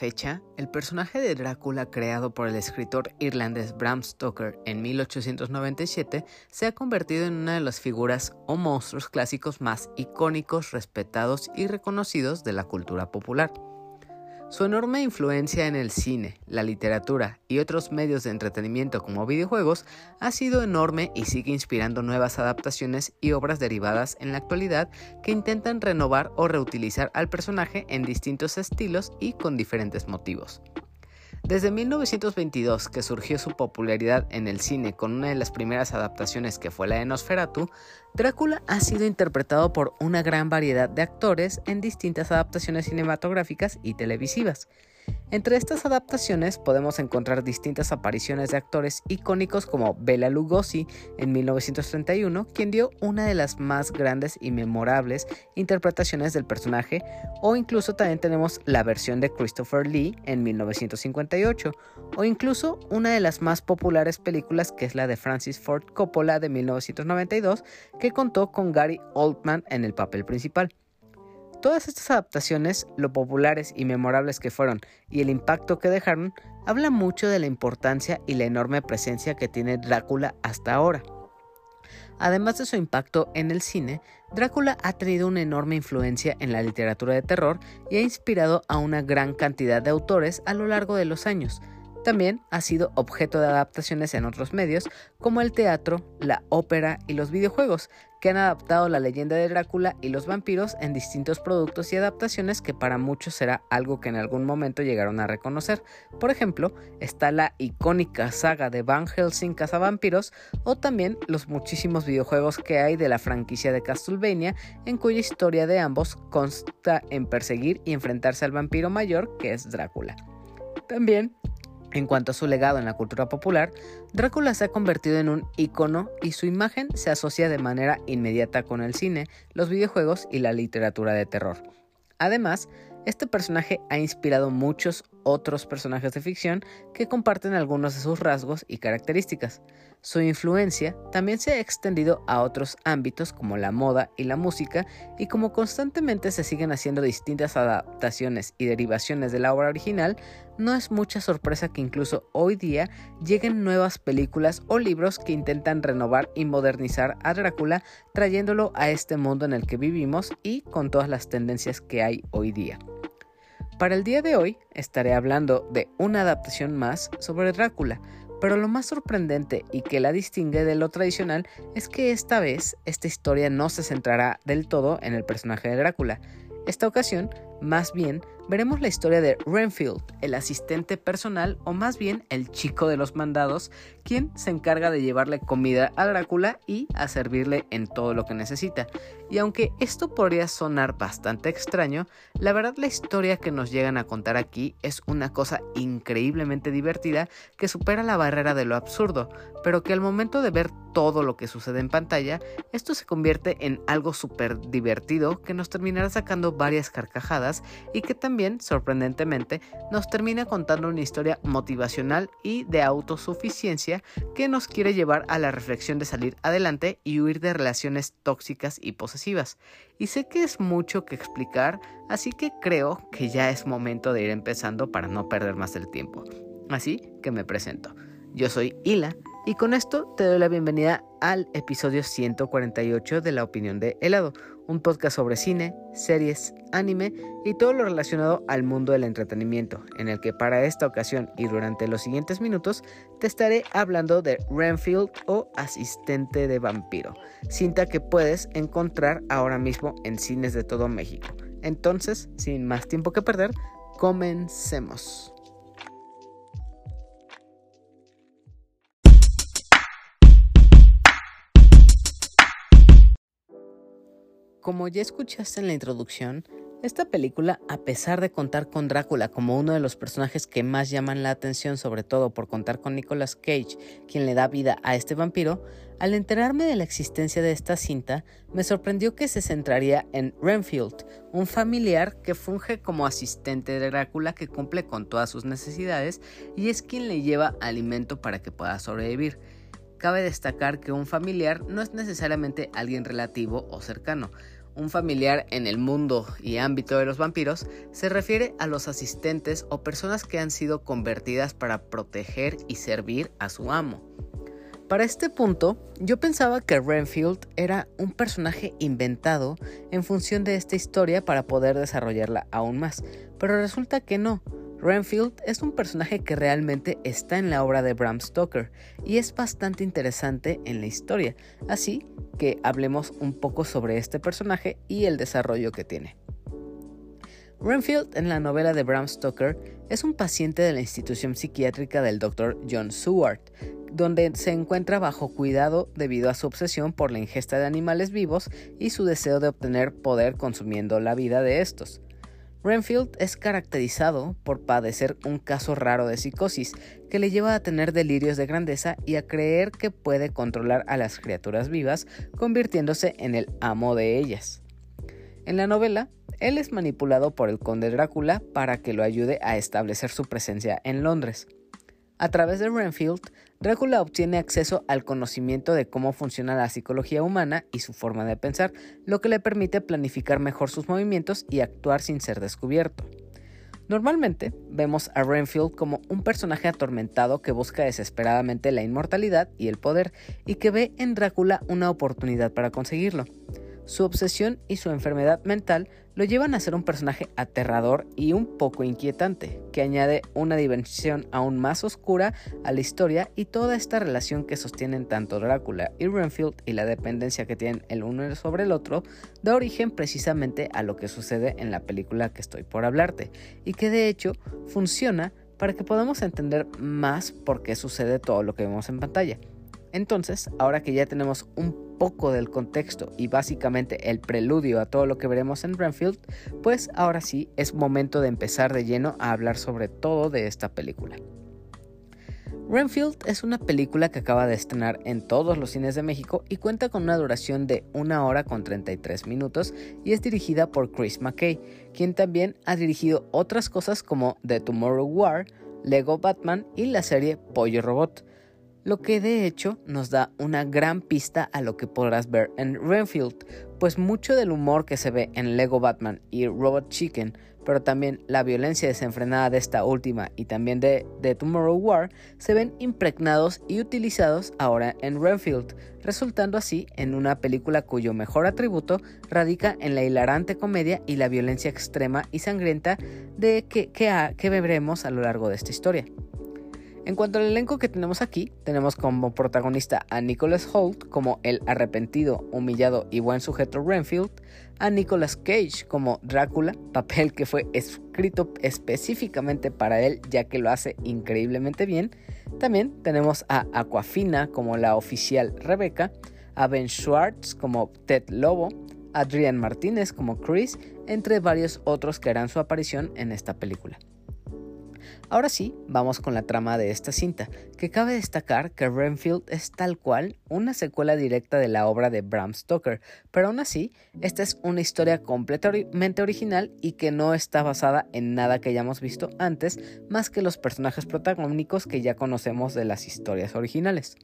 Fecha, el personaje de Drácula creado por el escritor irlandés Bram Stoker en 1897 se ha convertido en una de las figuras o monstruos clásicos más icónicos, respetados y reconocidos de la cultura popular. Su enorme influencia en el cine, la literatura y otros medios de entretenimiento como videojuegos ha sido enorme y sigue inspirando nuevas adaptaciones y obras derivadas en la actualidad que intentan renovar o reutilizar al personaje en distintos estilos y con diferentes motivos. Desde 1922, que surgió su popularidad en el cine con una de las primeras adaptaciones que fue la de Nosferatu, Drácula ha sido interpretado por una gran variedad de actores en distintas adaptaciones cinematográficas y televisivas. Entre estas adaptaciones podemos encontrar distintas apariciones de actores icónicos como Bela Lugosi en 1931, quien dio una de las más grandes y memorables interpretaciones del personaje, o incluso también tenemos la versión de Christopher Lee en 1958, o incluso una de las más populares películas que es la de Francis Ford Coppola de 1992, que contó con Gary Oldman en el papel principal. Todas estas adaptaciones, lo populares y memorables que fueron y el impacto que dejaron, habla mucho de la importancia y la enorme presencia que tiene Drácula hasta ahora. Además de su impacto en el cine, Drácula ha tenido una enorme influencia en la literatura de terror y ha inspirado a una gran cantidad de autores a lo largo de los años, también ha sido objeto de adaptaciones en otros medios como el teatro, la ópera y los videojuegos, que han adaptado la leyenda de Drácula y los vampiros en distintos productos y adaptaciones que para muchos será algo que en algún momento llegaron a reconocer. Por ejemplo, está la icónica saga de Van Helsing Cazavampiros o también los muchísimos videojuegos que hay de la franquicia de Castlevania en cuya historia de ambos consta en perseguir y enfrentarse al vampiro mayor que es Drácula. También en cuanto a su legado en la cultura popular, Drácula se ha convertido en un icono y su imagen se asocia de manera inmediata con el cine, los videojuegos y la literatura de terror. Además, este personaje ha inspirado muchos otros personajes de ficción que comparten algunos de sus rasgos y características. Su influencia también se ha extendido a otros ámbitos como la moda y la música y como constantemente se siguen haciendo distintas adaptaciones y derivaciones de la obra original, no es mucha sorpresa que incluso hoy día lleguen nuevas películas o libros que intentan renovar y modernizar a Drácula trayéndolo a este mundo en el que vivimos y con todas las tendencias que hay hoy día. Para el día de hoy estaré hablando de una adaptación más sobre Drácula, pero lo más sorprendente y que la distingue de lo tradicional es que esta vez esta historia no se centrará del todo en el personaje de Drácula. Esta ocasión, más bien, veremos la historia de Renfield, el asistente personal o más bien el chico de los mandados, quien se encarga de llevarle comida a Drácula y a servirle en todo lo que necesita. Y aunque esto podría sonar bastante extraño, la verdad la historia que nos llegan a contar aquí es una cosa increíblemente divertida que supera la barrera de lo absurdo, pero que al momento de ver todo lo que sucede en pantalla, esto se convierte en algo súper divertido que nos terminará sacando varias carcajadas y que también sorprendentemente, nos termina contando una historia motivacional y de autosuficiencia que nos quiere llevar a la reflexión de salir adelante y huir de relaciones tóxicas y posesivas. Y sé que es mucho que explicar, así que creo que ya es momento de ir empezando para no perder más el tiempo. Así que me presento. Yo soy Hila y con esto te doy la bienvenida al episodio 148 de La Opinión de Helado, un podcast sobre cine, series, anime y todo lo relacionado al mundo del entretenimiento, en el que para esta ocasión y durante los siguientes minutos te estaré hablando de Renfield o Asistente de Vampiro, cinta que puedes encontrar ahora mismo en cines de todo México. Entonces, sin más tiempo que perder, comencemos. Como ya escuchaste en la introducción, esta película, a pesar de contar con Drácula como uno de los personajes que más llaman la atención, sobre todo por contar con Nicolas Cage, quien le da vida a este vampiro, al enterarme de la existencia de esta cinta, me sorprendió que se centraría en Renfield, un familiar que funge como asistente de Drácula que cumple con todas sus necesidades y es quien le lleva alimento para que pueda sobrevivir. Cabe destacar que un familiar no es necesariamente alguien relativo o cercano. un familiar en el mundo y ámbito de los vampiros se refiere a los asistentes o personas que han sido convertidas para proteger y servir a su amo. Para este punto, yo pensaba que Renfield era un personaje inventado en función de esta historia para poder desarrollarla aún más, pero resulta que no. Renfield es un personaje que realmente está en la obra de Bram Stoker y es bastante interesante en la historia, así que hablemos un poco sobre este personaje y el desarrollo que tiene. Renfield en la novela de Bram Stoker es un paciente de la institución psiquiátrica del Dr. John Seward, donde se encuentra bajo cuidado debido a su obsesión por la ingesta de animales vivos y su deseo de obtener poder consumiendo la vida de estos. Renfield es caracterizado por padecer un caso raro de psicosis que le lleva a tener delirios de grandeza y a creer que puede controlar a las criaturas vivas, convirtiéndose en el amo de ellas. En la novela, él es manipulado por el conde Drácula para que lo ayude a establecer su presencia en Londres. A través de Renfield, Drácula obtiene acceso al conocimiento de cómo funciona la psicología humana y su forma de pensar, lo que le permite planificar mejor sus movimientos y actuar sin ser descubierto. Normalmente vemos a Renfield como un personaje atormentado que busca desesperadamente la inmortalidad y el poder y que ve en Drácula una oportunidad para conseguirlo. Su obsesión y su enfermedad mental lo llevan a ser un personaje aterrador y un poco inquietante, que añade una dimensión aún más oscura a la historia y toda esta relación que sostienen tanto Drácula y Renfield y la dependencia que tienen el uno sobre el otro da origen precisamente a lo que sucede en la película que estoy por hablarte y que de hecho funciona para que podamos entender más por qué sucede todo lo que vemos en pantalla. Entonces, ahora que ya tenemos un poco del contexto y básicamente el preludio a todo lo que veremos en Renfield, pues ahora sí es momento de empezar de lleno a hablar sobre todo de esta película. Renfield es una película que acaba de estrenar en todos los cines de México y cuenta con una duración de 1 hora con 33 minutos y es dirigida por Chris McKay, quien también ha dirigido otras cosas como The Tomorrow War, Lego Batman y la serie Pollo Robot lo que de hecho nos da una gran pista a lo que podrás ver en Renfield, pues mucho del humor que se ve en Lego Batman y Robot Chicken, pero también la violencia desenfrenada de esta última y también de, The Tomorrow War, se ven impregnados y utilizados ahora en Renfield, resultando así en una película cuyo mejor atributo radica en la hilarante comedia y la violencia extrema y sangrienta de que, que, que veremos a lo largo de esta historia. En cuanto al elenco que tenemos aquí, tenemos como protagonista a Nicholas Holt como el arrepentido, humillado y buen sujeto Renfield, a Nicolas Cage como Drácula, papel que fue escrito específicamente para él ya que lo hace increíblemente bien. También tenemos a Aquafina como la oficial Rebecca, a Ben Schwartz como Ted Lobo, a Adrian Martínez como Chris, entre varios otros que harán su aparición en esta película. Ahora sí, vamos con la trama de esta cinta, que cabe destacar que Renfield es tal cual una secuela directa de la obra de Bram Stoker, pero aún así, esta es una historia completamente original y que no está basada en nada que hayamos visto antes, más que los personajes protagónicos que ya conocemos de las historias originales.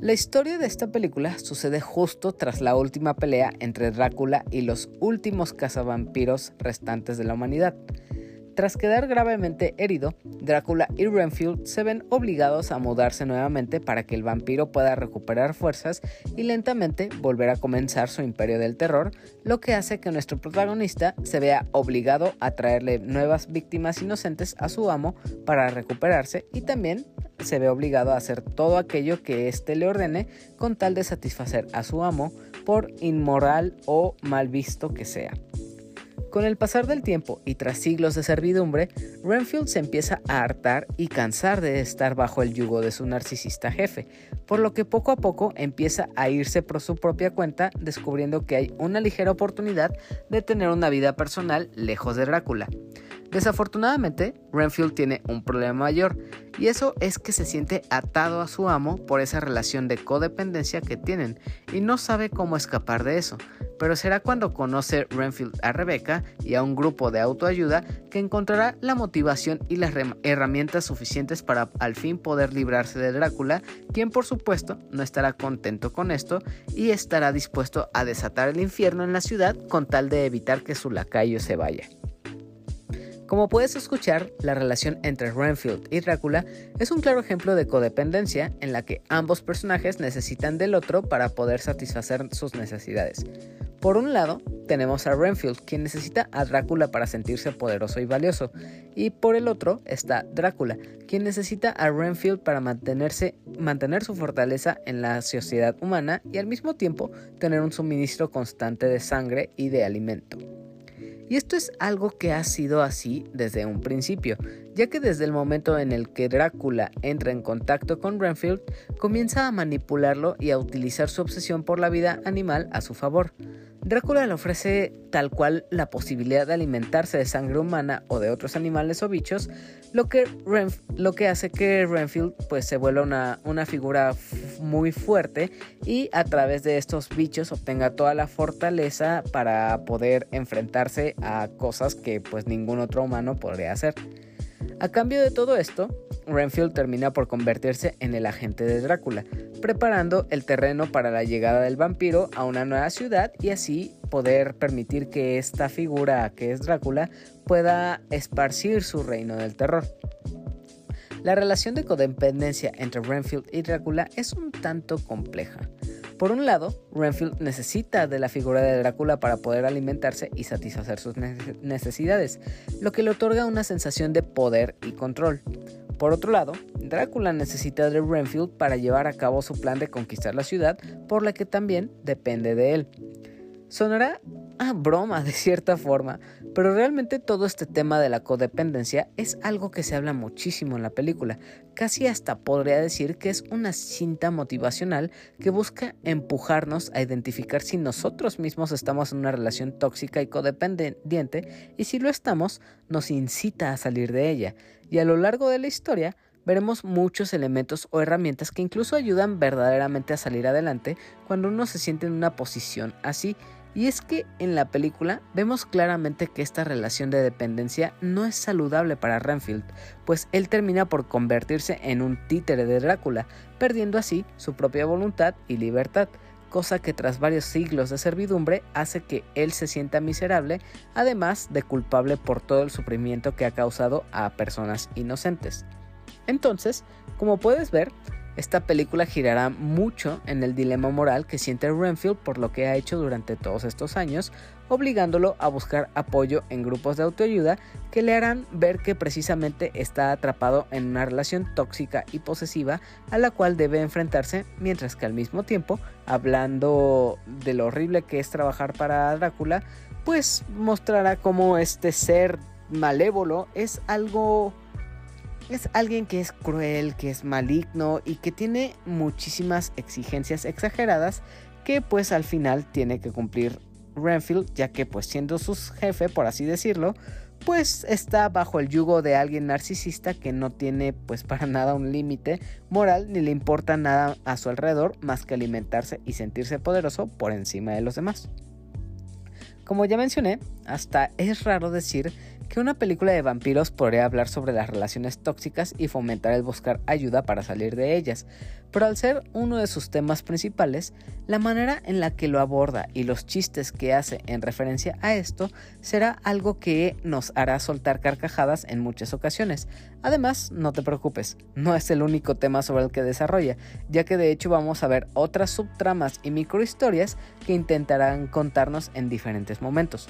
La historia de esta película sucede justo tras la última pelea entre Drácula y los últimos cazavampiros restantes de la humanidad. Tras quedar gravemente herido, Drácula y Renfield se ven obligados a mudarse nuevamente para que el vampiro pueda recuperar fuerzas y lentamente volver a comenzar su imperio del terror, lo que hace que nuestro protagonista se vea obligado a traerle nuevas víctimas inocentes a su amo para recuperarse y también se ve obligado a hacer todo aquello que éste le ordene con tal de satisfacer a su amo por inmoral o mal visto que sea. Con el pasar del tiempo y tras siglos de servidumbre, Renfield se empieza a hartar y cansar de estar bajo el yugo de su narcisista jefe, por lo que poco a poco empieza a irse por su propia cuenta, descubriendo que hay una ligera oportunidad de tener una vida personal lejos de Drácula. Desafortunadamente, Renfield tiene un problema mayor, y eso es que se siente atado a su amo por esa relación de codependencia que tienen y no sabe cómo escapar de eso. Pero será cuando conoce Renfield a Rebecca y a un grupo de autoayuda que encontrará la motivación y las herramientas suficientes para al fin poder librarse de Drácula, quien por supuesto no estará contento con esto y estará dispuesto a desatar el infierno en la ciudad con tal de evitar que su lacayo se vaya. Como puedes escuchar, la relación entre Renfield y Drácula es un claro ejemplo de codependencia en la que ambos personajes necesitan del otro para poder satisfacer sus necesidades. Por un lado, tenemos a Renfield, quien necesita a Drácula para sentirse poderoso y valioso, y por el otro está Drácula, quien necesita a Renfield para mantenerse, mantener su fortaleza en la sociedad humana y al mismo tiempo tener un suministro constante de sangre y de alimento. Y esto es algo que ha sido así desde un principio, ya que desde el momento en el que Drácula entra en contacto con Renfield, comienza a manipularlo y a utilizar su obsesión por la vida animal a su favor. Drácula le ofrece tal cual la posibilidad de alimentarse de sangre humana o de otros animales o bichos, lo que, lo que hace que Renfield pues, se vuelva una, una figura muy fuerte y a través de estos bichos obtenga toda la fortaleza para poder enfrentarse a cosas que pues ningún otro humano podría hacer. A cambio de todo esto, Renfield termina por convertirse en el agente de Drácula, preparando el terreno para la llegada del vampiro a una nueva ciudad y así poder permitir que esta figura que es Drácula pueda esparcir su reino del terror. La relación de codependencia entre Renfield y Drácula es un tanto compleja. Por un lado, Renfield necesita de la figura de Drácula para poder alimentarse y satisfacer sus necesidades, lo que le otorga una sensación de poder y control. Por otro lado, Drácula necesita de Renfield para llevar a cabo su plan de conquistar la ciudad, por la que también depende de él. Sonará a broma de cierta forma, pero realmente todo este tema de la codependencia es algo que se habla muchísimo en la película. Casi hasta podría decir que es una cinta motivacional que busca empujarnos a identificar si nosotros mismos estamos en una relación tóxica y codependiente y si lo estamos, nos incita a salir de ella. Y a lo largo de la historia, veremos muchos elementos o herramientas que incluso ayudan verdaderamente a salir adelante cuando uno se siente en una posición así y es que en la película vemos claramente que esta relación de dependencia no es saludable para Renfield, pues él termina por convertirse en un títere de Drácula, perdiendo así su propia voluntad y libertad, cosa que tras varios siglos de servidumbre hace que él se sienta miserable, además de culpable por todo el sufrimiento que ha causado a personas inocentes. Entonces, como puedes ver, esta película girará mucho en el dilema moral que siente Renfield por lo que ha hecho durante todos estos años, obligándolo a buscar apoyo en grupos de autoayuda que le harán ver que precisamente está atrapado en una relación tóxica y posesiva a la cual debe enfrentarse, mientras que al mismo tiempo, hablando de lo horrible que es trabajar para Drácula, pues mostrará cómo este ser malévolo es algo es alguien que es cruel, que es maligno y que tiene muchísimas exigencias exageradas que pues al final tiene que cumplir Renfield, ya que pues siendo su jefe, por así decirlo, pues está bajo el yugo de alguien narcisista que no tiene pues para nada un límite moral ni le importa nada a su alrededor más que alimentarse y sentirse poderoso por encima de los demás. Como ya mencioné, hasta es raro decir que una película de vampiros podría hablar sobre las relaciones tóxicas y fomentar el buscar ayuda para salir de ellas, pero al ser uno de sus temas principales, la manera en la que lo aborda y los chistes que hace en referencia a esto será algo que nos hará soltar carcajadas en muchas ocasiones. Además, no te preocupes, no es el único tema sobre el que desarrolla, ya que de hecho vamos a ver otras subtramas y microhistorias que intentarán contarnos en diferentes momentos.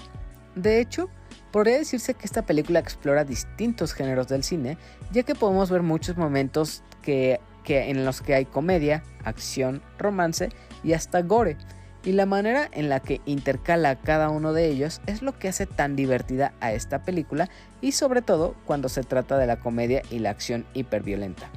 De hecho, Podría decirse que esta película explora distintos géneros del cine, ya que podemos ver muchos momentos que, en los que hay comedia, acción, romance y hasta gore. Y la manera en la que intercala cada uno de ellos es lo que hace tan divertida a esta película y sobre todo cuando se trata de la comedia y la acción hiperviolenta.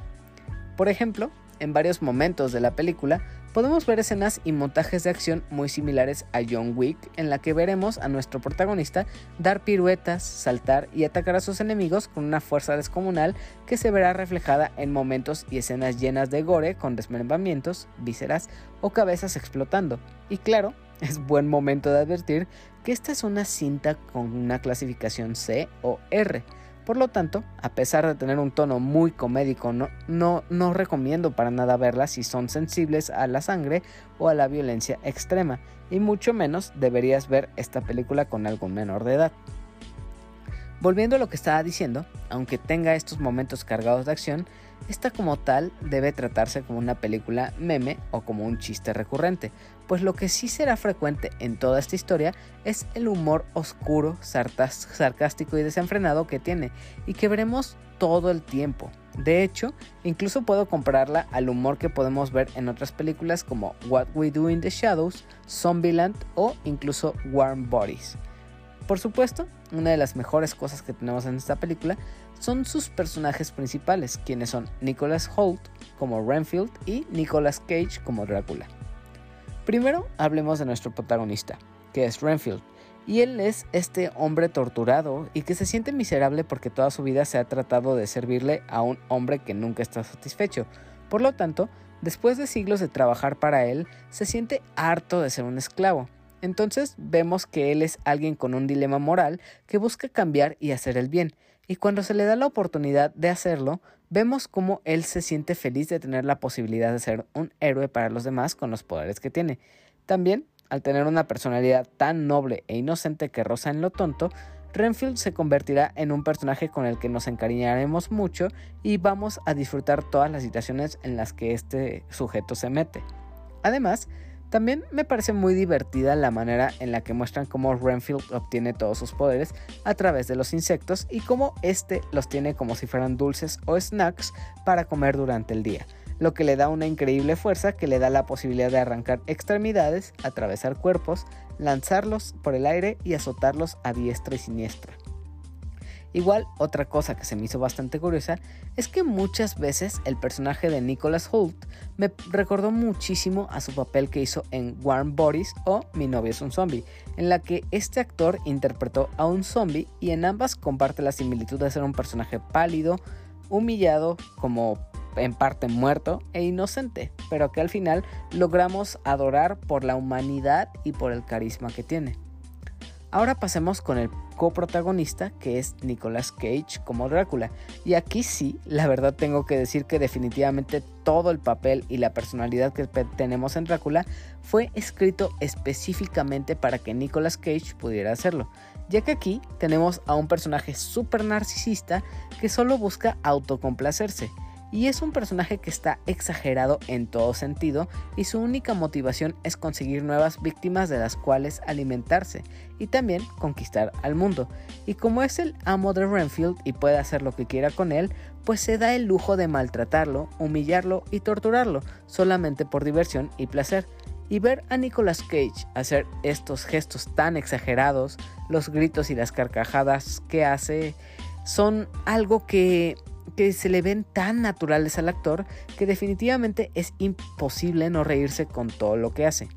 Por ejemplo, en varios momentos de la película, podemos ver escenas y montajes de acción muy similares a John Wick, en la que veremos a nuestro protagonista dar piruetas, saltar y atacar a sus enemigos con una fuerza descomunal que se verá reflejada en momentos y escenas llenas de gore con desmembramientos, vísceras o cabezas explotando. Y claro, es buen momento de advertir que esta es una cinta con una clasificación C o R por lo tanto, a pesar de tener un tono muy comédico, no, no, no recomiendo para nada verla si son sensibles a la sangre o a la violencia extrema, y mucho menos deberías ver esta película con algún menor de edad. Volviendo a lo que estaba diciendo, aunque tenga estos momentos cargados de acción, esta como tal debe tratarse como una película meme o como un chiste recurrente, pues lo que sí será frecuente en toda esta historia es el humor oscuro, sarcástico y desenfrenado que tiene y que veremos todo el tiempo. De hecho, incluso puedo compararla al humor que podemos ver en otras películas como What We Do in the Shadows, Zombieland o incluso Warm Bodies. Por supuesto, una de las mejores cosas que tenemos en esta película son sus personajes principales, quienes son Nicholas Holt como Renfield y Nicolas Cage como Drácula. Primero hablemos de nuestro protagonista, que es Renfield, y él es este hombre torturado y que se siente miserable porque toda su vida se ha tratado de servirle a un hombre que nunca está satisfecho. Por lo tanto, después de siglos de trabajar para él, se siente harto de ser un esclavo entonces vemos que él es alguien con un dilema moral que busca cambiar y hacer el bien, y cuando se le da la oportunidad de hacerlo, vemos cómo él se siente feliz de tener la posibilidad de ser un héroe para los demás con los poderes que tiene. También, al tener una personalidad tan noble e inocente que roza en lo tonto, Renfield se convertirá en un personaje con el que nos encariñaremos mucho y vamos a disfrutar todas las situaciones en las que este sujeto se mete. Además, también me parece muy divertida la manera en la que muestran cómo Renfield obtiene todos sus poderes a través de los insectos y cómo este los tiene como si fueran dulces o snacks para comer durante el día, lo que le da una increíble fuerza que le da la posibilidad de arrancar extremidades, atravesar cuerpos, lanzarlos por el aire y azotarlos a diestra y siniestra. Igual, otra cosa que se me hizo bastante curiosa es que muchas veces el personaje de Nicholas Holt me recordó muchísimo a su papel que hizo en Warm Bodies o Mi novio es un zombie, en la que este actor interpretó a un zombie y en ambas comparte la similitud de ser un personaje pálido, humillado, como en parte muerto e inocente, pero que al final logramos adorar por la humanidad y por el carisma que tiene. Ahora pasemos con el coprotagonista que es Nicolas Cage como Drácula. Y aquí sí, la verdad tengo que decir que definitivamente todo el papel y la personalidad que tenemos en Drácula fue escrito específicamente para que Nicolas Cage pudiera hacerlo. Ya que aquí tenemos a un personaje súper narcisista que solo busca autocomplacerse y es un personaje que está exagerado en todo sentido y su única motivación es conseguir nuevas víctimas de las cuales alimentarse y también conquistar al mundo. Y como es el amo de Renfield y puede hacer lo que quiera con él, pues se da el lujo de maltratarlo, humillarlo y torturarlo solamente por diversión y placer. Y ver a Nicolas Cage hacer estos gestos tan exagerados, los gritos y las carcajadas que hace, son algo que que se le ven tan naturales al actor que definitivamente es imposible no reírse con todo lo que hace.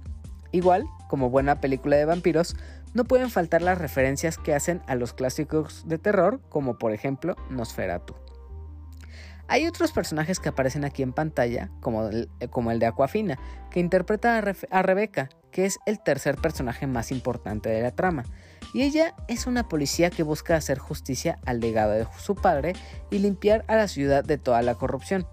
Igual, como buena película de vampiros, no pueden faltar las referencias que hacen a los clásicos de terror, como por ejemplo Nosferatu. Hay otros personajes que aparecen aquí en pantalla, como el, el de Aquafina, que interpreta a, a Rebeca, que es el tercer personaje más importante de la trama y ella es una policía que busca hacer justicia al legado de su padre y limpiar a la ciudad de toda la corrupción.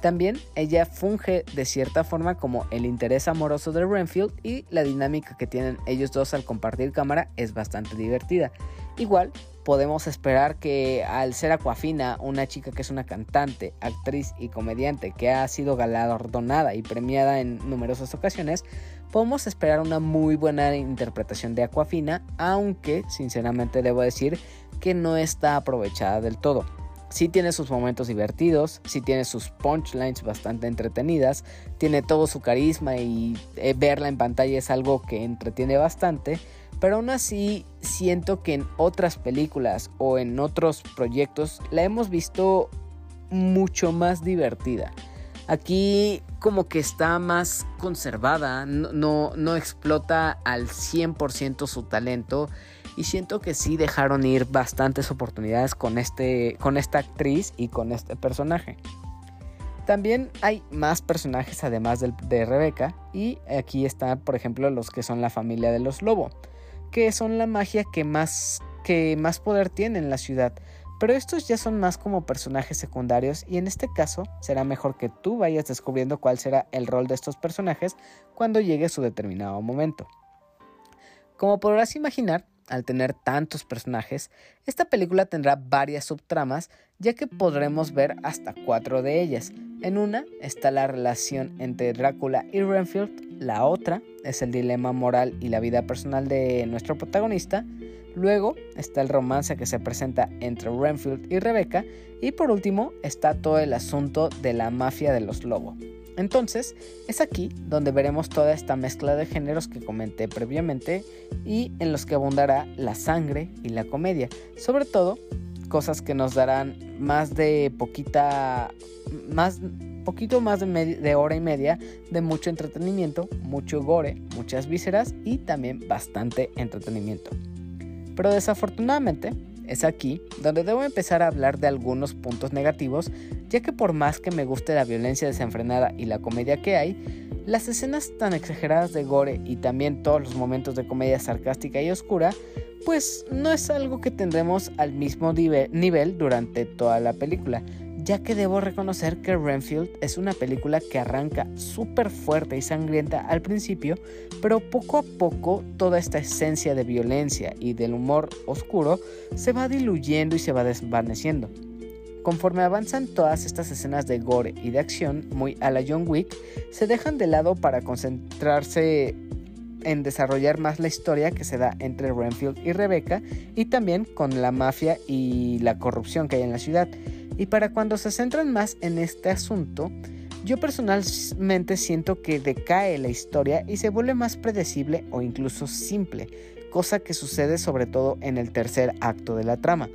También ella funge de cierta forma como el interés amoroso de Renfield y la dinámica que tienen ellos dos al compartir cámara es bastante divertida. Igual podemos esperar que al ser Aquafina, una chica que es una cantante, actriz y comediante que ha sido galardonada y premiada en numerosas ocasiones, podemos esperar una muy buena interpretación de Aquafina, aunque sinceramente debo decir que no está aprovechada del todo. Sí tiene sus momentos divertidos, sí tiene sus punchlines bastante entretenidas, tiene todo su carisma y eh, verla en pantalla es algo que entretiene bastante, pero aún así siento que en otras películas o en otros proyectos la hemos visto mucho más divertida. Aquí como que está más conservada, no, no, explota al 100% su talento y siento que sí dejaron ir bastantes oportunidades con, este, con esta actriz y con este personaje. También hay más personajes además de, de Rebeca y aquí están por ejemplo los que son la familia de los Lobo, que son la magia que más, que más poder tiene en la ciudad. Pero estos ya son más como personajes secundarios y en este caso será mejor que tú vayas descubriendo cuál será el rol de estos personajes cuando llegue su determinado momento. Como podrás imaginar, al tener tantos personajes, esta película tendrá varias subtramas, ya que podremos ver hasta cuatro de ellas. En una está la relación entre Drácula y Renfield, la otra es el dilema moral y la vida personal de nuestro protagonista, luego está el romance que se presenta entre Renfield y Rebecca, y por último está todo el asunto de la mafia de los lobos. Entonces, es aquí donde veremos toda esta mezcla de géneros que comenté previamente y en los que abundará la sangre y la comedia. Sobre todo, cosas que nos darán más de poquita, más, poquito más de, hora y media de mucho entretenimiento, mucho gore, muchas vísceras y también bastante entretenimiento. Pero desafortunadamente, es aquí donde debo empezar a hablar de algunos puntos negativos, ya que por más que me guste la violencia desenfrenada y la comedia que hay, las escenas tan exageradas de gore y también todos los momentos de comedia sarcástica y oscura, pues no es algo que tendremos al mismo nivel durante toda la película, ya que debo reconocer que Renfield es una película que arranca súper fuerte y sangrienta al principio, pero poco a poco toda esta esencia de violencia y del humor oscuro se va diluyendo y se va desvaneciendo. Conforme avanzan todas estas escenas de gore y de acción, muy a la John Wick, se dejan de lado para concentrarse en desarrollar más la historia que se da entre Renfield y Rebecca y también con la mafia y la corrupción que hay en la ciudad. Y para cuando se centran más en este asunto, yo personalmente siento que decae la historia y se vuelve más predecible o incluso simple, cosa que sucede sobre todo en el tercer acto de la trama.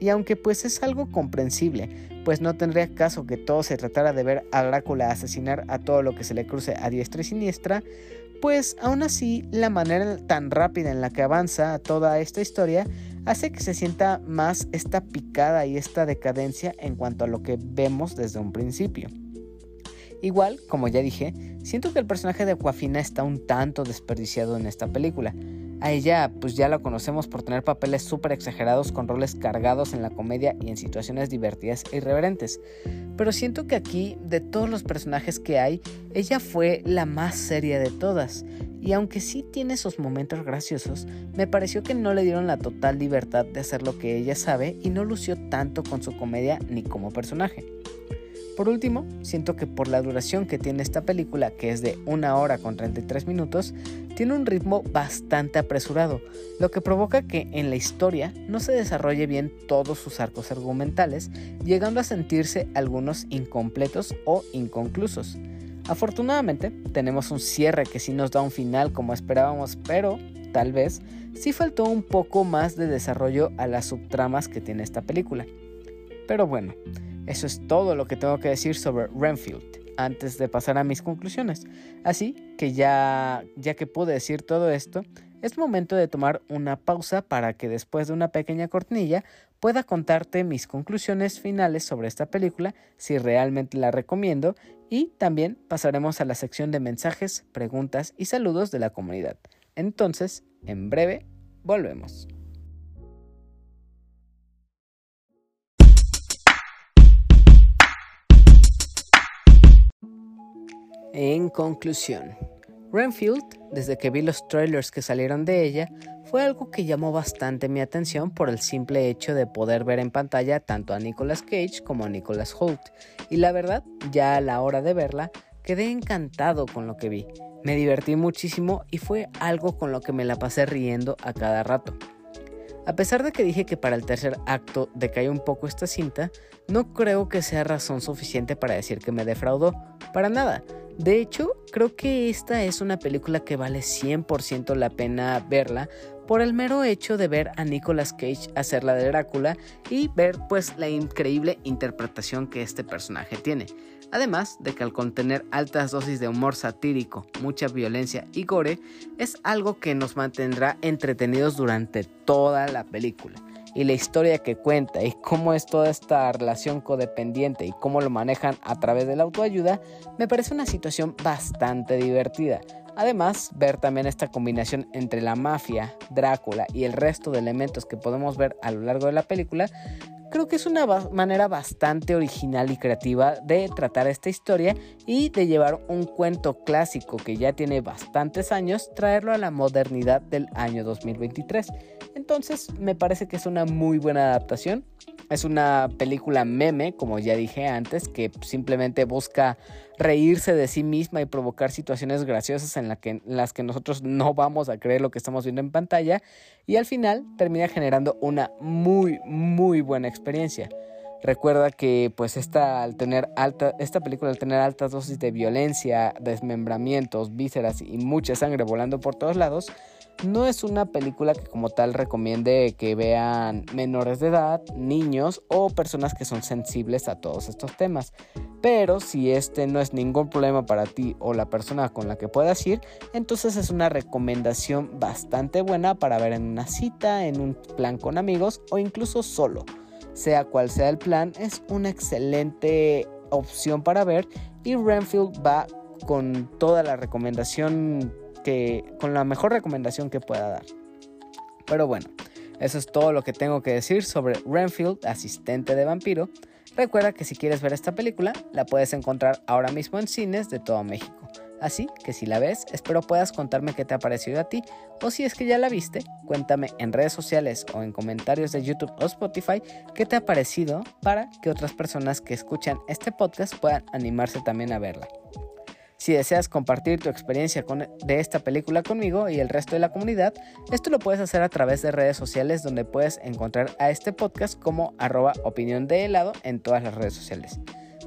Y aunque pues es algo comprensible, pues no tendría caso que todo se tratara de ver a Drácula asesinar a todo lo que se le cruce a diestra y siniestra, pues aún así la manera tan rápida en la que avanza toda esta historia hace que se sienta más esta picada y esta decadencia en cuanto a lo que vemos desde un principio. Igual, como ya dije, siento que el personaje de Aquafina está un tanto desperdiciado en esta película. A ella pues ya la conocemos por tener papeles súper exagerados con roles cargados en la comedia y en situaciones divertidas e irreverentes. Pero siento que aquí, de todos los personajes que hay, ella fue la más seria de todas. Y aunque sí tiene esos momentos graciosos, me pareció que no le dieron la total libertad de hacer lo que ella sabe y no lució tanto con su comedia ni como personaje. Por último, siento que por la duración que tiene esta película, que es de una hora con 33 minutos, tiene un ritmo bastante apresurado, lo que provoca que en la historia no se desarrolle bien todos sus arcos argumentales, llegando a sentirse algunos incompletos o inconclusos. Afortunadamente, tenemos un cierre que sí nos da un final como esperábamos, pero tal vez sí faltó un poco más de desarrollo a las subtramas que tiene esta película. Pero bueno, eso es todo lo que tengo que decir sobre Renfield antes de pasar a mis conclusiones. Así que ya, ya que pude decir todo esto, es momento de tomar una pausa para que después de una pequeña cortinilla pueda contarte mis conclusiones finales sobre esta película, si realmente la recomiendo, y también pasaremos a la sección de mensajes, preguntas y saludos de la comunidad. Entonces, en breve, volvemos. En conclusión, Renfield, desde que vi los trailers que salieron de ella, fue algo que llamó bastante mi atención por el simple hecho de poder ver en pantalla tanto a Nicolas Cage como a Nicolas Holt, y la verdad, ya a la hora de verla, quedé encantado con lo que vi. Me divertí muchísimo y fue algo con lo que me la pasé riendo a cada rato. A pesar de que dije que para el tercer acto decayó un poco esta cinta, no creo que sea razón suficiente para decir que me defraudó. Para nada. De hecho, creo que esta es una película que vale 100% la pena verla por el mero hecho de ver a Nicolas Cage hacer la de Drácula y ver pues la increíble interpretación que este personaje tiene. Además de que al contener altas dosis de humor satírico, mucha violencia y gore, es algo que nos mantendrá entretenidos durante toda la película. Y la historia que cuenta y cómo es toda esta relación codependiente y cómo lo manejan a través de la autoayuda, me parece una situación bastante divertida. Además, ver también esta combinación entre la mafia, Drácula y el resto de elementos que podemos ver a lo largo de la película creo que es una manera bastante original y creativa de tratar esta historia y de llevar un cuento clásico que ya tiene bastantes años, traerlo a la modernidad del año 2023. Entonces me parece que es una muy buena adaptación. Es una película meme, como ya dije antes, que simplemente busca reírse de sí misma y provocar situaciones graciosas en, las que nosotros no vamos a creer lo que estamos viendo en pantalla y al final termina generando una muy muy buena experiencia. Recuerda que pues esta, al tener alta, esta película al tener altas dosis de violencia, desmembramientos, vísceras y mucha sangre volando por todos lados, no es una película que como tal recomiende que vean menores de edad, niños o personas que son sensibles a todos estos temas. Pero si este no es ningún problema para ti o la persona con la que puedas ir, entonces es una recomendación bastante buena para ver en una cita, en un plan con amigos o incluso solo. Sea cual sea el plan, es una excelente opción para ver y Renfield va con toda la recomendación con la mejor recomendación que pueda dar. Pero bueno, eso es todo lo que tengo que decir sobre Renfield, asistente de vampiro. Recuerda que si quieres ver esta película, la puedes encontrar ahora mismo en cines de todo México. Así que si la ves, espero puedas contarme qué te ha parecido a ti o si es que ya la viste, cuéntame en redes sociales o en comentarios de YouTube o Spotify qué te ha parecido para que otras personas que escuchan este podcast puedan animarse también a verla. Si deseas compartir tu experiencia de esta película conmigo y el resto de la comunidad, esto lo puedes hacer a través de redes sociales donde puedes encontrar a este podcast como arroba opinión de helado en todas las redes sociales.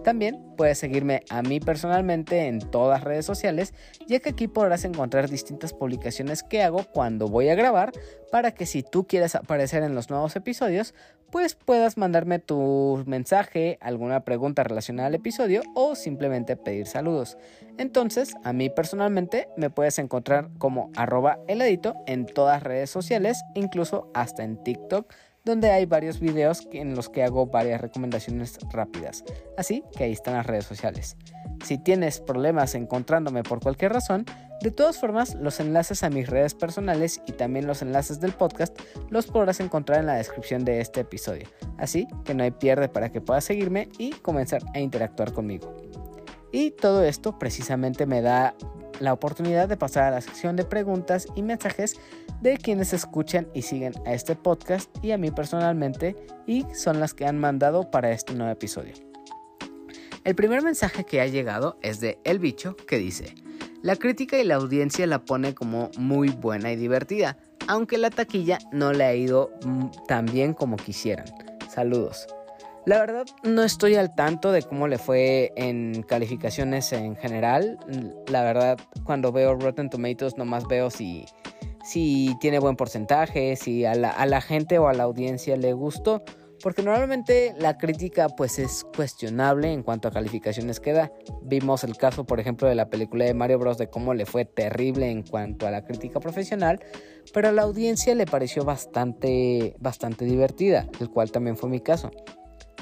También puedes seguirme a mí personalmente en todas redes sociales, ya que aquí podrás encontrar distintas publicaciones que hago cuando voy a grabar para que si tú quieres aparecer en los nuevos episodios, pues puedas mandarme tu mensaje, alguna pregunta relacionada al episodio o simplemente pedir saludos. Entonces, a mí personalmente me puedes encontrar como arroba heladito en todas redes sociales, incluso hasta en TikTok donde hay varios videos en los que hago varias recomendaciones rápidas. Así que ahí están las redes sociales. Si tienes problemas encontrándome por cualquier razón, de todas formas los enlaces a mis redes personales y también los enlaces del podcast los podrás encontrar en la descripción de este episodio. Así que no hay pierde para que puedas seguirme y comenzar a interactuar conmigo. Y todo esto precisamente me da la oportunidad de pasar a la sección de preguntas y mensajes de quienes escuchan y siguen a este podcast y a mí personalmente y son las que han mandado para este nuevo episodio. El primer mensaje que ha llegado es de El Bicho que dice, la crítica y la audiencia la pone como muy buena y divertida, aunque la taquilla no le ha ido tan bien como quisieran. Saludos. La verdad no estoy al tanto de cómo le fue en calificaciones en general. La verdad cuando veo Rotten Tomatoes nomás veo si si tiene buen porcentaje, si a la, a la gente o a la audiencia le gustó. Porque normalmente la crítica pues es cuestionable en cuanto a calificaciones que da. Vimos el caso por ejemplo de la película de Mario Bros de cómo le fue terrible en cuanto a la crítica profesional, pero a la audiencia le pareció bastante bastante divertida, el cual también fue mi caso.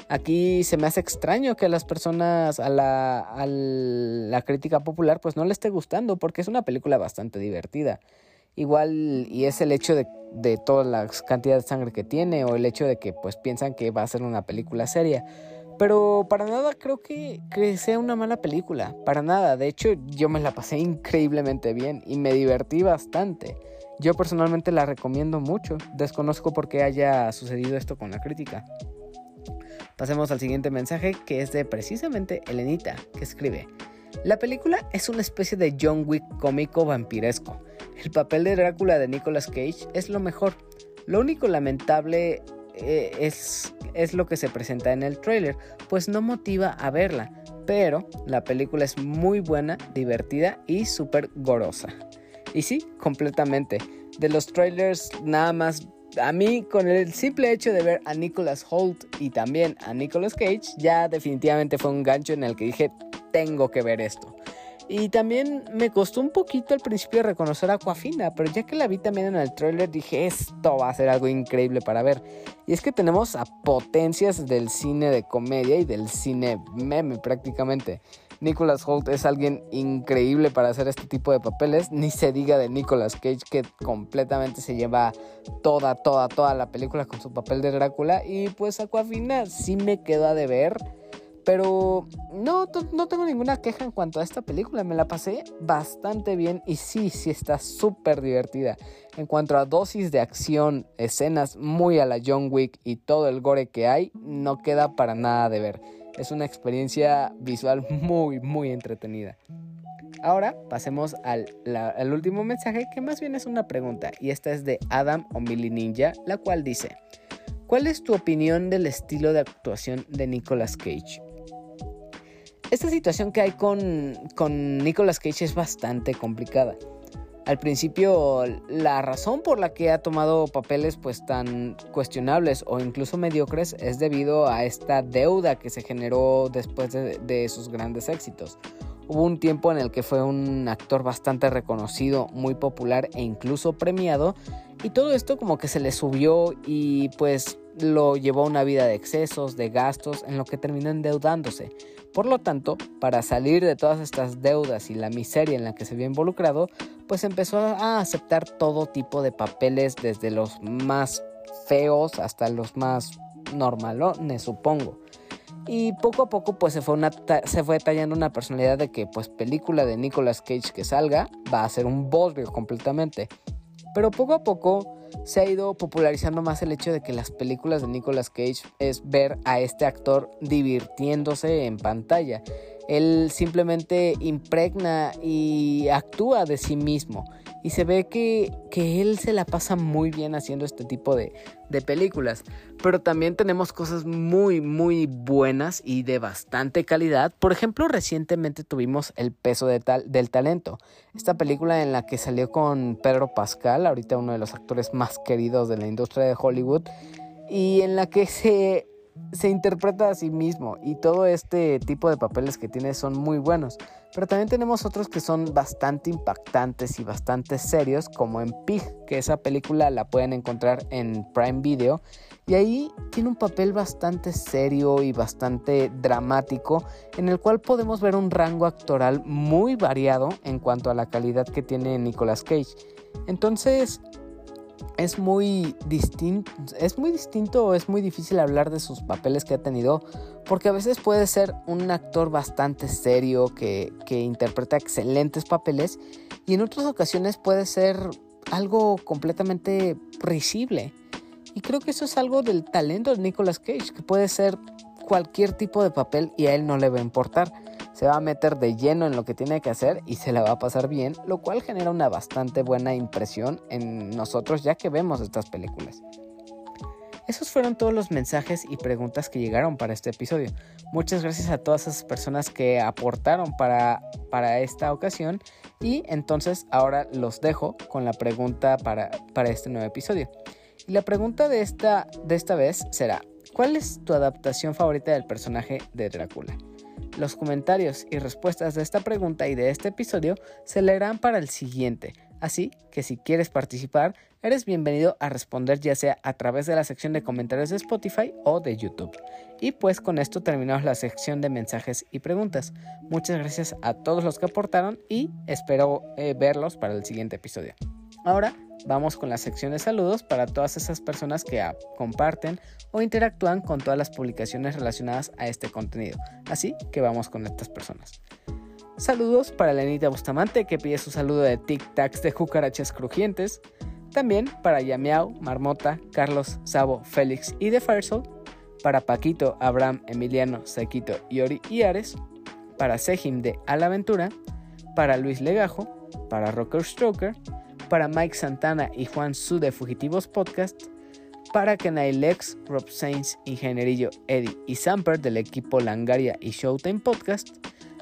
Aquí se me hace extraño que a las personas, a la, a la crítica popular, pues no le esté gustando, porque es una película bastante divertida. Igual, y es el hecho de, de toda la cantidad de sangre que tiene, o el hecho de que pues piensan que va a ser una película seria. Pero para nada creo que, que, sea una mala película. Para nada. De hecho, yo me la pasé increíblemente bien y me divertí bastante. Yo personalmente la recomiendo mucho. Desconozco por qué haya sucedido esto con la crítica. Pasemos al siguiente mensaje que es de precisamente Elenita, que escribe. La película es una especie de John Wick cómico vampiresco. El papel de Drácula de Nicolas Cage es lo mejor. Lo único lamentable eh, es, es lo que se presenta en el trailer, pues no motiva a verla, pero la película es muy buena, divertida y súper gorosa. Y sí, completamente. De los trailers, nada más a mí con el simple hecho de ver a Nicholas Holt y también a Nicolas Cage, ya definitivamente fue un gancho en el que dije, tengo que ver esto. Y también me costó un poquito al principio reconocer a Aquafina, pero ya que la vi también en el trailer dije, esto va a ser algo increíble para ver. Y es que tenemos a potencias del cine de comedia y del cine meme prácticamente. Nicholas Holt es alguien increíble para hacer este tipo de papeles. Ni se diga de Nicolas Cage que completamente se lleva toda, toda, toda la película con su papel de Drácula. Y pues Aquafina sí me quedó a deber. Pero no, no tengo ninguna queja en cuanto a esta película. Me la pasé bastante bien y sí, sí está súper divertida. En cuanto a dosis de acción, escenas muy a la John Wick y todo el gore que hay, no queda para nada de ver. Es una experiencia visual muy, muy entretenida. Ahora pasemos al, último mensaje que más bien es una pregunta y esta es de Adam Omili Ninja, la cual dice, ¿cuál es tu opinión del estilo de actuación de Nicolas Cage? Esta situación que hay con, con Nicolas Cage es bastante complicada al principio la razón por la que ha tomado papeles pues tan cuestionables o incluso mediocres es debido a esta deuda que se generó después de, sus grandes éxitos. Hubo un tiempo en el que fue un actor bastante reconocido, muy popular e incluso premiado y todo esto como que se le subió y pues lo llevó a una vida de excesos, de gastos, en lo que terminó endeudándose. Por lo tanto, para salir de todas estas deudas y la miseria en la que se vio involucrado, pues empezó a aceptar todo tipo de papeles, desde los más feos hasta los más normalones, supongo. Y poco a poco pues se fue, se fue tallando una personalidad de que pues película de Nicolas Cage que salga va a ser un bodrio completamente. Pero poco a poco se ha ido popularizando más el hecho de que las películas de Nicolas Cage es ver a este actor divirtiéndose en pantalla. Él simplemente impregna y actúa de sí mismo. Y se ve que, él se la pasa muy bien haciendo este tipo de, películas. Pero también tenemos cosas muy, muy buenas y de bastante calidad. Por ejemplo, recientemente tuvimos El peso de tal, del talento. Esta película en la que salió con Pedro Pascal, ahorita uno de los actores más queridos de la industria de Hollywood. Y en la que se se interpreta a sí mismo y todo este tipo de papeles que tiene son muy buenos. Pero también tenemos otros que son bastante impactantes y bastante serios, como en Pig, que esa película la pueden encontrar en Prime Video. Y ahí tiene un papel bastante serio y bastante dramático, en el cual podemos ver un rango actoral muy variado en cuanto a la calidad que tiene Nicolas Cage. Entonces, es muy distinto, es muy distinto es muy difícil hablar de sus papeles que ha tenido, porque a veces puede ser un actor bastante serio que, que interpreta excelentes papeles y en otras ocasiones puede ser algo completamente risible. Y creo que eso es algo del talento de Nicolas Cage, que puede ser cualquier tipo de papel y a él no le va a importar se va a meter de lleno en lo que tiene que hacer y se la va a pasar bien, lo cual genera una bastante buena impresión en nosotros ya que vemos estas películas. Esos fueron todos los mensajes y preguntas que llegaron para este episodio. Muchas gracias a todas esas personas que aportaron para, para esta ocasión y entonces ahora los dejo con la pregunta para, para este nuevo episodio. Y la pregunta de esta, de esta vez será, ¿cuál es tu adaptación favorita del personaje de Drácula? Los comentarios y respuestas de esta pregunta y de este episodio se leerán para el siguiente, así que si quieres participar, eres bienvenido a responder ya sea a través de la sección de comentarios de Spotify o de YouTube. Y pues con esto terminamos la sección de mensajes y preguntas. Muchas gracias a todos los que aportaron y espero eh, verlos para el siguiente episodio. Ahora vamos con la sección de saludos para todas esas personas que comparten o interactúan con todas las publicaciones relacionadas a este contenido. Así que vamos con estas personas. Saludos para Lenita Bustamante que pide su saludo de Tic Tacs de cucarachas crujientes. También para Yamiao, Marmota, Carlos, Sabo, Félix y de Firesoul. Para Paquito, Abraham, Emiliano, Sequito, Yori y Ares. Para Sejim de Alaventura. Para Luis Legajo. Para Rocker Stroker para Mike Santana y Juan Su de Fugitivos Podcast, para Kenai Lex, Rob Sainz, Ingenierillo Eddie y Samper del equipo Langaria y Showtime Podcast,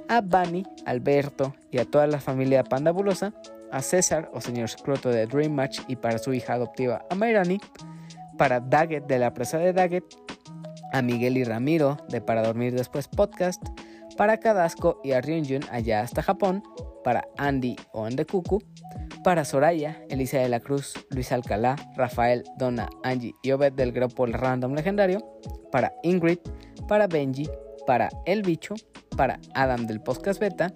a Bunny, Alberto y a toda la familia Pandabulosa, a César o señor Scroto de Dream Match y para su hija adoptiva a Mayrani, para Daggett de la presa de Daggett, a Miguel y Ramiro de Para Dormir Después Podcast, para Kadasco y a Ryunjun allá hasta Japón, para Andy o Andekuku, para Soraya, Elisa de la Cruz, Luis Alcalá, Rafael, Donna, Angie y Obed del grupo Random Legendario, para Ingrid, para Benji, para El Bicho, para Adam del Podcast Beta,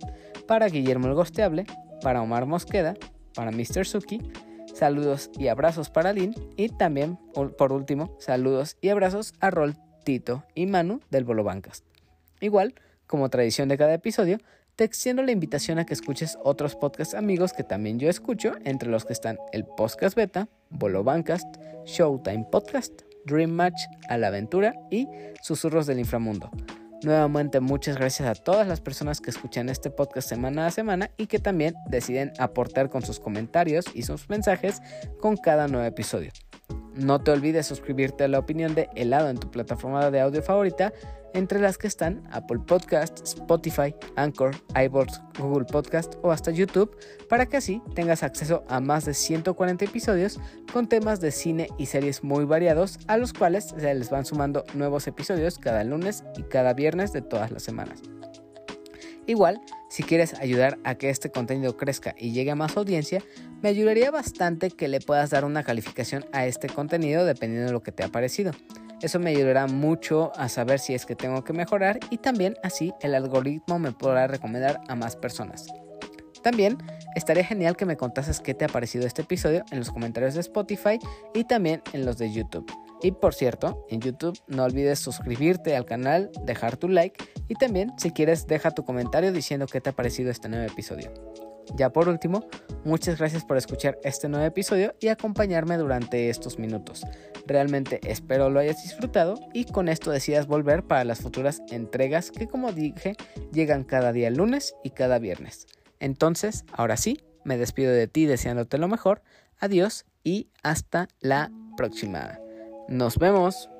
para Guillermo el Gosteable, para Omar Mosqueda, para Mr. Suki, saludos y abrazos para Lynn y también, por último, saludos y abrazos a Rol, Tito y Manu del Bolo Bancast. Igual, como tradición de cada episodio, te extiendo la invitación a que escuches otros podcasts amigos que también yo escucho, entre los que están el Podcast Beta, Bolo Bancast, Showtime Podcast, Dream Match, A la Aventura y Susurros del Inframundo. Nuevamente muchas gracias a todas las personas que escuchan este podcast semana a semana y que también deciden aportar con sus comentarios y sus mensajes con cada nuevo episodio. No te olvides suscribirte a la opinión de Helado en tu plataforma de audio favorita entre las que están Apple Podcast, Spotify, Anchor, iBots, Google Podcast o hasta YouTube, para que así tengas acceso a más de 140 episodios con temas de cine y series muy variados, a los cuales se les van sumando nuevos episodios cada lunes y cada viernes de todas las semanas. Igual, si quieres ayudar a que este contenido crezca y llegue a más audiencia, me ayudaría bastante que le puedas dar una calificación a este contenido dependiendo de lo que te ha parecido. Eso me ayudará mucho a saber si es que tengo que mejorar y también así el algoritmo me podrá recomendar a más personas. También estaría genial que me contases qué te ha parecido este episodio en los comentarios de Spotify y también en los de YouTube. Y por cierto, en YouTube no olvides suscribirte al canal, dejar tu like y también si quieres deja tu comentario diciendo qué te ha parecido este nuevo episodio. Ya por último, muchas gracias por escuchar este nuevo episodio y acompañarme durante estos minutos. Realmente espero lo hayas disfrutado y con esto decidas volver para las futuras entregas que como dije llegan cada día lunes y cada viernes. Entonces, ahora sí, me despido de ti deseándote lo mejor. Adiós y hasta la próxima. Nos vemos.